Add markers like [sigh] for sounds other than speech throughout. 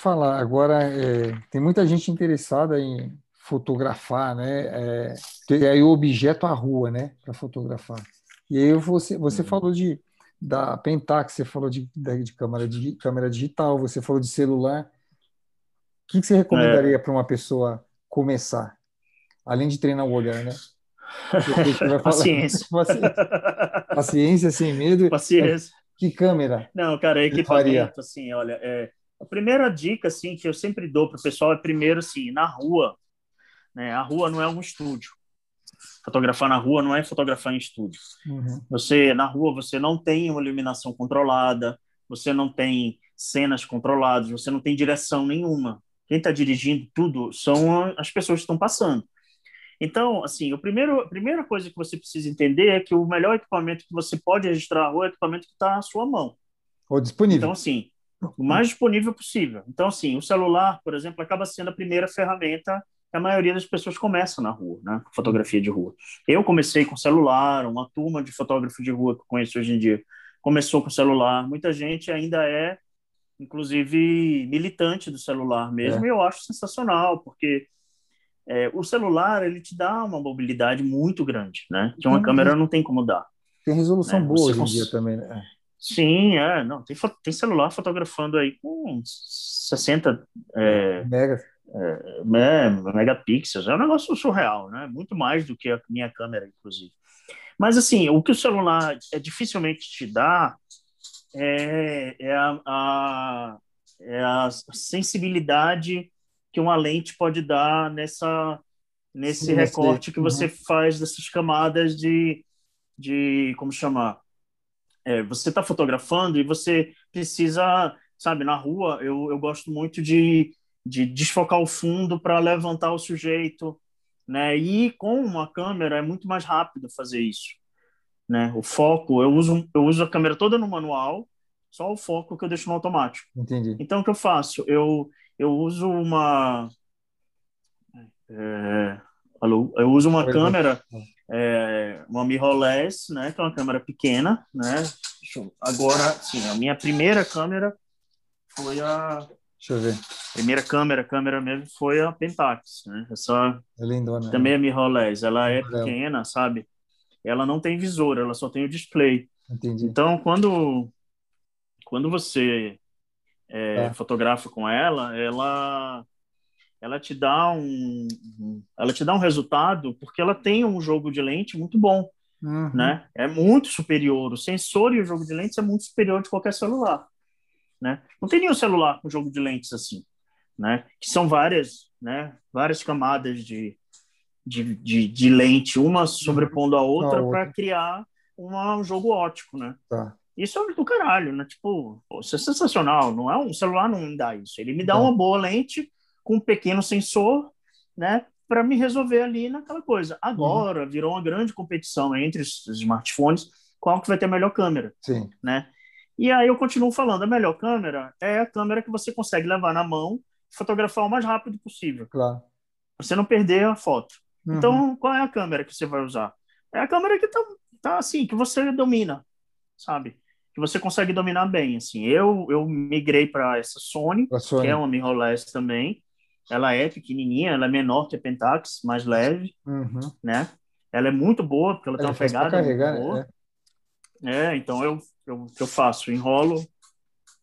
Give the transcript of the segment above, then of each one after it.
falar agora, é, tem muita gente interessada em fotografar, né? É, e aí o objeto a rua, né? Para fotografar. E aí você, você uhum. falou de da Pentax, você falou de, de, câmera, de câmera digital, você falou de celular. O que, que você recomendaria é. para uma pessoa começar? Além de treinar o olhar, né? [laughs] Paciência. [laughs] Paciência, sem medo. Paciência. Que câmera? Não, cara, equipamento, assim, olha, é, a primeira dica, assim, que eu sempre dou para o pessoal é primeiro, assim, na rua, né? A rua não é um estúdio. Fotografar na rua não é fotografar em estúdio. Uhum. Você na rua você não tem uma iluminação controlada, você não tem cenas controladas, você não tem direção nenhuma. Quem está dirigindo tudo são as pessoas que estão passando. Então, assim, o primeiro, a primeira coisa que você precisa entender é que o melhor equipamento que você pode registrar a rua é o equipamento que está à sua mão. Ou disponível. Então, assim, o mais disponível possível. Então, assim, o celular, por exemplo, acaba sendo a primeira ferramenta que a maioria das pessoas começa na rua, né? Fotografia de rua. Eu comecei com celular, uma turma de fotógrafos de rua que eu conheço hoje em dia começou com celular. Muita gente ainda é, inclusive, militante do celular mesmo, é. e eu acho sensacional, porque é, o celular ele te dá uma mobilidade muito grande, né? Que uma uhum. câmera não tem como dar. Tem resolução né? boa Você hoje em cons... dia também, né? Sim, é, não, tem, tem celular fotografando aí com 60 é, megas é, né, megapixels, é um negócio surreal, né? Muito mais do que a minha câmera, inclusive. Mas, assim, o que o celular é, dificilmente te dá é, é, a, a, é a sensibilidade que uma lente pode dar nessa, nesse Sim, recorte que você uhum. faz dessas camadas de, de como chamar? É, você está fotografando e você precisa, sabe, na rua, eu, eu gosto muito de de desfocar o fundo para levantar o sujeito, né? E com uma câmera é muito mais rápido fazer isso, né? O foco, eu uso eu uso a câmera toda no manual, só o foco que eu deixo no automático. Entendi. Então o que eu faço? Eu eu uso uma é, eu uso uma câmera é, uma mirrorless, né? Que é uma câmera pequena, né? Agora, sim, a minha primeira câmera foi a Deixa eu ver. Primeira câmera, câmera mesmo, foi a Pentax, né? Essa é lindona. Também é mirrorless. Ela é pequena, sabe? Ela não tem visor, ela só tem o display. Entendi. Então, quando, quando você é, tá. fotografa com ela, ela ela te dá um ela te dá um resultado porque ela tem um jogo de lente muito bom, uhum. né? É muito superior. O sensor e o jogo de lentes é muito superior de qualquer celular né? Não tem nenhum celular com jogo de lentes assim, né? Que são várias, né? Várias camadas de, de, de, de lente, uma sobrepondo a outra para criar uma, um jogo ótico, né? Tá. Isso é do caralho, né? Tipo, pô, isso é sensacional. Não é um celular não me dá isso. Ele me dá tá. uma boa lente com um pequeno sensor, né? Para me resolver ali naquela coisa. Agora uhum. virou uma grande competição entre os smartphones qual que vai ter a melhor câmera, Sim. né? E aí eu continuo falando, a melhor câmera é a câmera que você consegue levar na mão fotografar o mais rápido possível. Claro. Você não perder a foto. Uhum. Então, qual é a câmera que você vai usar? É a câmera que tá, tá assim, que você domina, sabe? Que você consegue dominar bem, assim. Eu eu migrei para essa Sony, Sony, que é uma mirrorless também. Ela é pequenininha, ela é menor que a Pentax, mais leve, uhum. né? Ela é muito boa, porque ela, ela tem uma pegada carregar, muito boa. É. É, então eu, eu, eu faço, enrolo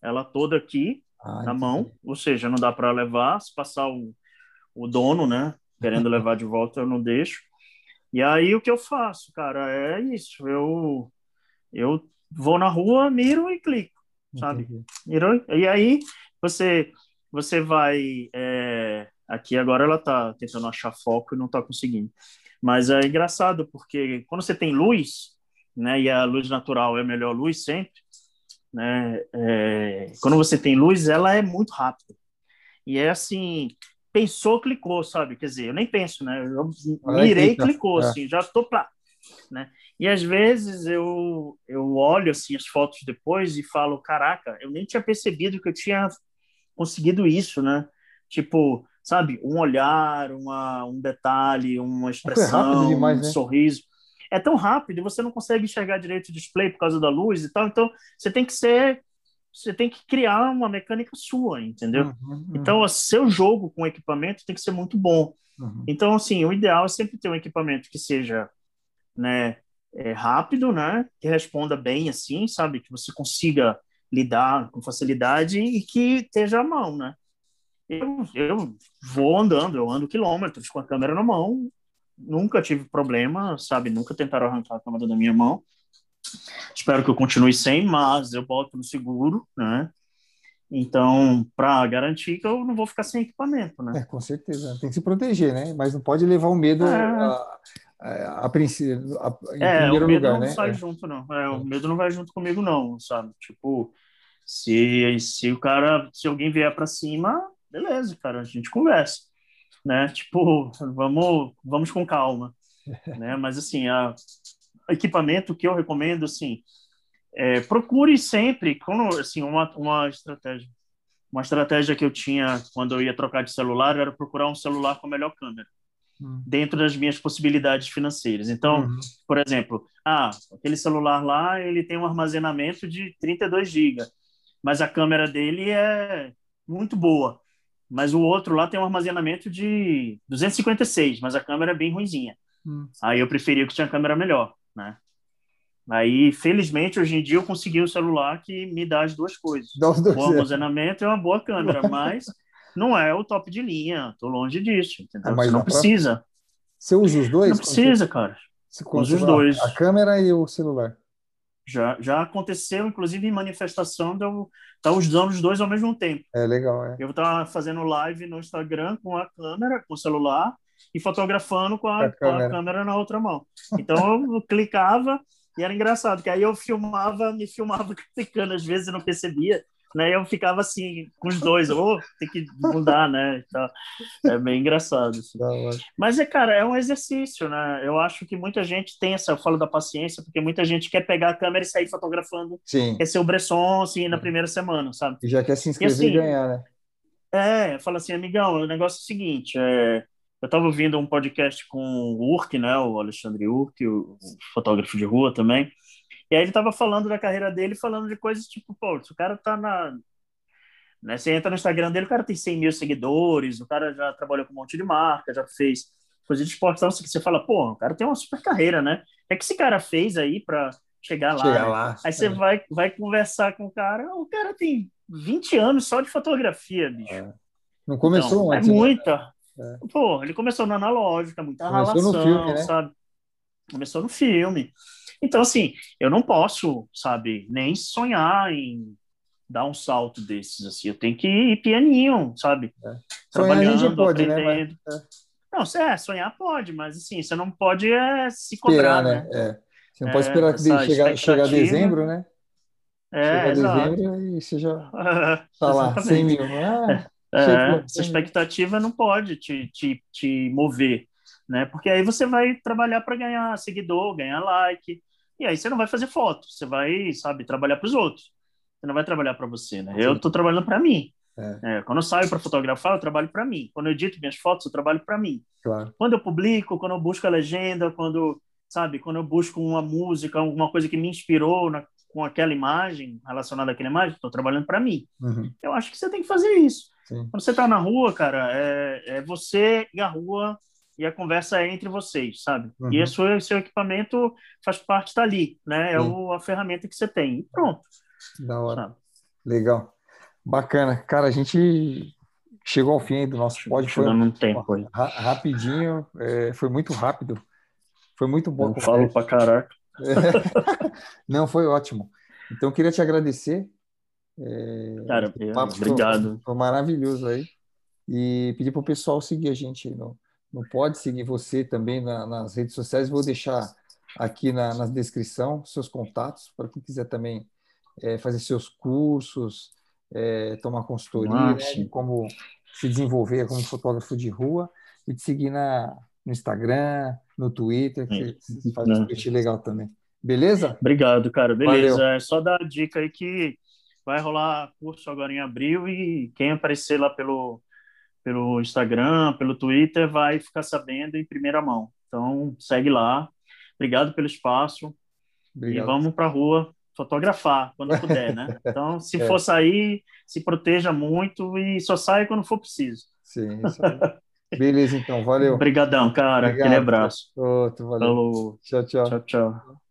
ela toda aqui ah, na mão, ou seja, não dá para levar, se passar o, o dono, né, querendo levar de volta, eu não deixo. E aí o que eu faço, cara, é isso, eu eu vou na rua, miro e clico, sabe? Miro, e aí você você vai é, aqui agora ela tá tentando achar foco e não tá conseguindo. Mas é engraçado porque quando você tem luz, né? E a luz natural é a melhor luz sempre, né? É, quando você tem luz, ela é muito rápida. E é assim, pensou, clicou, sabe? Quer dizer, eu nem penso, né? Eu mirei, clicou, é. assim, já tô pra, né? E às vezes eu eu olho assim as fotos depois e falo, caraca, eu nem tinha percebido que eu tinha conseguido isso, né? Tipo, sabe, um olhar, uma, um detalhe, uma expressão, demais, né? um sorriso é tão rápido e você não consegue enxergar direito o display por causa da luz e tal. Então, você tem que ser você tem que criar uma mecânica sua, entendeu? Uhum, uhum. Então, o seu jogo com equipamento tem que ser muito bom. Uhum. Então, assim, o ideal é sempre ter um equipamento que seja, né, é, rápido, né, que responda bem, assim, sabe, que você consiga lidar com facilidade e que esteja à mão, né? Eu, eu vou andando, eu ando quilômetros com a câmera na mão, nunca tive problema, sabe? Nunca tentaram arrancar a câmera da minha mão. Espero que eu continue sem, mas eu boto no seguro, né? Então, para garantir que eu não vou ficar sem equipamento, né? É, com certeza. Tem que se proteger, né? Mas não pode levar o medo é. a, a, a princípio, a, em é, primeiro o medo lugar, não né? sai é. junto, não. É, o medo não vai junto comigo, não, sabe? Tipo, se, se o cara, se alguém vier para cima, beleza, cara, a gente conversa, né? Tipo, vamos, vamos com calma, [laughs] né? Mas assim, a equipamento que eu recomendo, assim, é, procure sempre, quando, assim, uma, uma estratégia, uma estratégia que eu tinha quando eu ia trocar de celular era procurar um celular com a melhor câmera hum. dentro das minhas possibilidades financeiras. Então, uhum. por exemplo, ah, aquele celular lá, ele tem um armazenamento de 32 GB, mas a câmera dele é muito boa. Mas o outro lá tem um armazenamento de 256, mas a câmera é bem ruinzinha. Hum. Aí eu preferia que tinha câmera melhor, né? Aí, felizmente, hoje em dia eu consegui um celular que me dá as duas coisas. Um bom armazenamento e uma boa câmera, [laughs] mas não é o top de linha. Tô longe disso, entendeu? Ah, mas não precisa. Você usa os dois? Não precisa, cara. Você usa os dois. A câmera e o celular. Já, já aconteceu, inclusive, em manifestação de eu estar tá usando os dois ao mesmo tempo. É legal, é. Eu estava fazendo live no Instagram com a câmera, com o celular, e fotografando com a, a, com a câmera na outra mão. Então eu [laughs] clicava e era engraçado, que aí eu filmava, me filmava [laughs] clicando, às vezes eu não percebia né? Eu ficava assim com os dois, ou oh, tem que mudar, né? Então, é bem engraçado. Assim. Mas é, cara, é um exercício, né? Eu acho que muita gente tem essa, eu falo da paciência, porque muita gente quer pegar a câmera e sair fotografando, Sim. quer ser o Bresson, assim, na primeira semana, sabe? E já quer se inscrever e, assim, e ganhar, né? É, fala assim, amigão, o negócio é o seguinte, é, eu estava ouvindo um podcast com o Urk, né, o Alexandre Urk, o fotógrafo de rua também, e aí ele tava falando da carreira dele, falando de coisas tipo, pô, se o cara tá na. Né, você entra no Instagram dele, o cara tem 100 mil seguidores, o cara já trabalhou com um monte de marca, já fez coisa de esporte. Então, você fala, pô, o cara tem uma super carreira, né? É que esse cara fez aí para chegar lá. Chegar lá aí você é. vai, vai conversar com o cara, o cara tem 20 anos só de fotografia, bicho. É. Não começou então, É muita. É. Pô, ele começou na analógica, muita começou relação, filme, né? sabe? Começou no filme. Então, assim, eu não posso, sabe, nem sonhar em dar um salto desses, assim. Eu tenho que ir pianinho, sabe? É. Trabalhando, sonhar pode, aprendendo. Né? Mas, é. Não, é, sonhar pode, mas assim, você não pode é, se cobrar, esperar, né? né? É. Você não pode é, esperar que chegar, chegar dezembro, né? É, chegar dezembro e você já tá lá, 100 mil. Ah, é, essa expectativa não pode te, te, te mover, né? Porque aí você vai trabalhar para ganhar seguidor, ganhar like, e aí você não vai fazer foto, você vai, sabe, trabalhar para os outros. Você não vai trabalhar para você, né? Eu estou trabalhando para mim. É. É, quando eu saio para fotografar, eu trabalho para mim. Quando eu edito minhas fotos, eu trabalho para mim. Claro. Quando eu publico, quando eu busco a legenda, quando, sabe, quando eu busco uma música, alguma coisa que me inspirou na, com aquela imagem, relacionada àquela imagem, estou trabalhando para mim. Uhum. Eu acho que você tem que fazer isso. Sim. Quando você está na rua, cara, é, é você e a rua e a conversa é entre vocês, sabe? Uhum. E o seu, equipamento faz parte dali, né? É o, a ferramenta que você tem. E pronto. Da hora. Sabe? Legal. Bacana. Cara, a gente chegou ao fim do nosso pódio. Foi um tempo rapidinho, é, foi muito rápido. Foi muito bom. Eu falo pra caraca. É. [laughs] Não, foi ótimo. Então, queria te agradecer. É, Cara, obrigado. Foi, foi, maravilhoso aí. E pedir para o pessoal seguir a gente no, não pode seguir você também na, nas redes sociais. Vou deixar aqui na, na descrição seus contatos para quem quiser também é, fazer seus cursos, é, tomar consultoria, né, como se desenvolver como fotógrafo de rua e te seguir na, no Instagram, no Twitter, que você faz um tweet legal também. Beleza? Obrigado, cara. Beleza. Valeu. É só dar a dica aí que vai rolar curso agora em abril e quem aparecer lá pelo pelo Instagram, pelo Twitter, vai ficar sabendo em primeira mão. Então, segue lá. Obrigado pelo espaço. Obrigado. E vamos para a rua fotografar quando puder, né? [laughs] Então, se é. for sair, se proteja muito e só saia quando for preciso. Sim, isso aí. Beleza, então, valeu. Obrigadão, cara. Obrigado. Aquele abraço. Outro, valeu. Falou. Tchau, tchau. Tchau, tchau.